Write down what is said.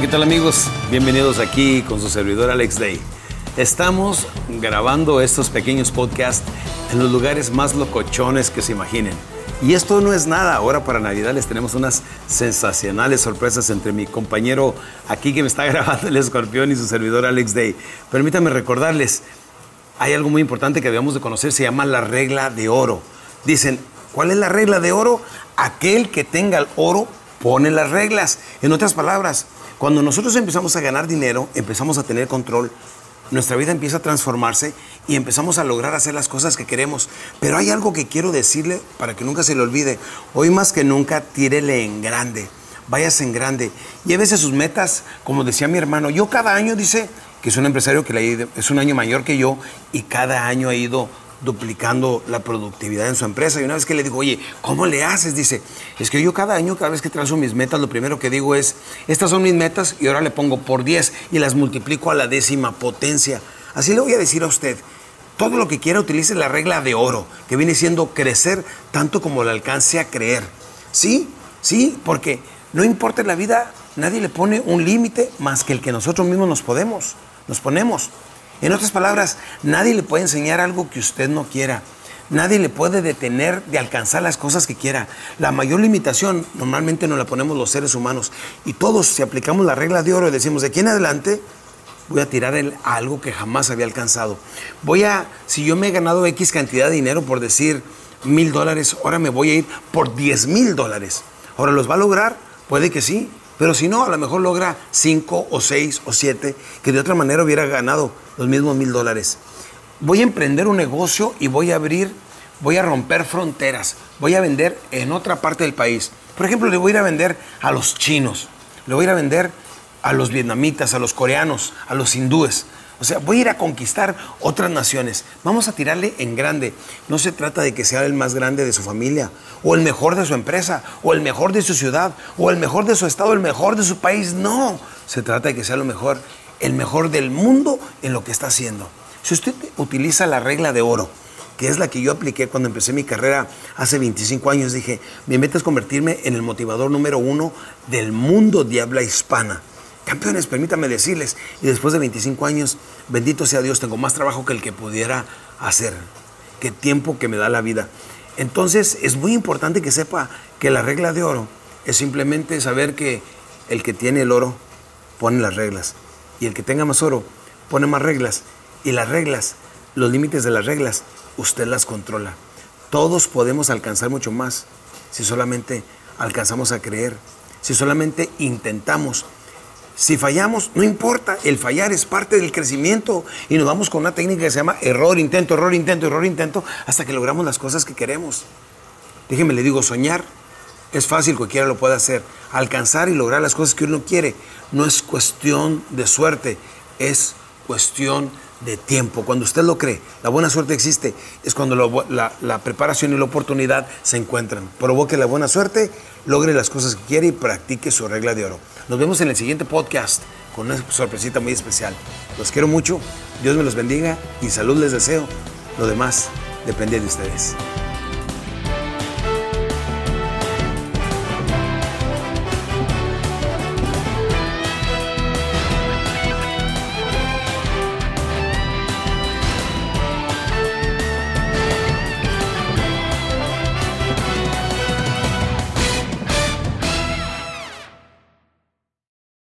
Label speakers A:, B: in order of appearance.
A: tal amigos? Bienvenidos aquí con su servidor Alex Day. Estamos grabando estos pequeños podcasts en los lugares más locochones que se imaginen. Y esto no es nada, ahora para Navidad les tenemos unas sensacionales sorpresas entre mi compañero aquí que me está grabando el escorpión y su servidor Alex Day. Permítanme recordarles, hay algo muy importante que debemos de conocer, se llama la regla de oro. Dicen, ¿cuál es la regla de oro? Aquel que tenga el oro pone las reglas. En otras palabras, cuando nosotros empezamos a ganar dinero, empezamos a tener control, nuestra vida empieza a transformarse y empezamos a lograr hacer las cosas que queremos. Pero hay algo que quiero decirle para que nunca se le olvide. Hoy más que nunca, tírele en grande. Váyase en grande. Llévese sus metas, como decía mi hermano. Yo cada año, dice, que es un empresario que es un año mayor que yo y cada año ha ido duplicando la productividad en su empresa. Y una vez que le digo, oye, ¿cómo le haces? Dice, es que yo cada año, cada vez que trazo mis metas, lo primero que digo es, estas son mis metas y ahora le pongo por 10 y las multiplico a la décima potencia. Así le voy a decir a usted, todo lo que quiera utilice la regla de oro, que viene siendo crecer tanto como le alcance a creer. ¿Sí? Sí, porque no importa la vida, nadie le pone un límite más que el que nosotros mismos nos podemos, nos ponemos. En otras palabras, nadie le puede enseñar algo que usted no quiera. Nadie le puede detener de alcanzar las cosas que quiera. La mayor limitación normalmente nos la ponemos los seres humanos. Y todos, si aplicamos la regla de oro y decimos, de aquí en adelante, voy a tirar el, algo que jamás había alcanzado. Voy a, si yo me he ganado X cantidad de dinero por decir mil dólares, ahora me voy a ir por 10 mil dólares. Ahora, ¿los va a lograr? Puede que sí. Pero si no, a lo mejor logra 5 o 6 o 7 que de otra manera hubiera ganado los mismos mil dólares. Voy a emprender un negocio y voy a abrir, voy a romper fronteras, voy a vender en otra parte del país. Por ejemplo, le voy a ir a vender a los chinos, le voy a ir a vender a los vietnamitas, a los coreanos, a los hindúes. O sea, voy a ir a conquistar otras naciones. Vamos a tirarle en grande. No se trata de que sea el más grande de su familia, o el mejor de su empresa, o el mejor de su ciudad, o el mejor de su estado, el mejor de su país. No, se trata de que sea lo mejor el mejor del mundo en lo que está haciendo. Si usted utiliza la regla de oro, que es la que yo apliqué cuando empecé mi carrera hace 25 años, dije, mi meta es convertirme en el motivador número uno del mundo de habla hispana. Campeones, permítame decirles, y después de 25 años, bendito sea Dios, tengo más trabajo que el que pudiera hacer, que tiempo que me da la vida. Entonces es muy importante que sepa que la regla de oro es simplemente saber que el que tiene el oro pone las reglas y el que tenga más oro pone más reglas y las reglas, los límites de las reglas, usted las controla. Todos podemos alcanzar mucho más si solamente alcanzamos a creer, si solamente intentamos. Si fallamos, no importa, el fallar es parte del crecimiento y nos vamos con una técnica que se llama error, intento, error, intento, error, intento, hasta que logramos las cosas que queremos. Déjeme le digo, soñar es fácil, cualquiera lo puede hacer. Alcanzar y lograr las cosas que uno quiere no es cuestión de suerte, es cuestión de tiempo. Cuando usted lo cree, la buena suerte existe, es cuando la, preparación y la oportunidad se encuentran. Provoque la buena suerte, logre las cosas que quiere y practique su regla de oro. Nos vemos en el siguiente podcast con una sorpresita muy especial. Los quiero mucho, Dios me los bendiga y salud les deseo. Lo demás depende de ustedes.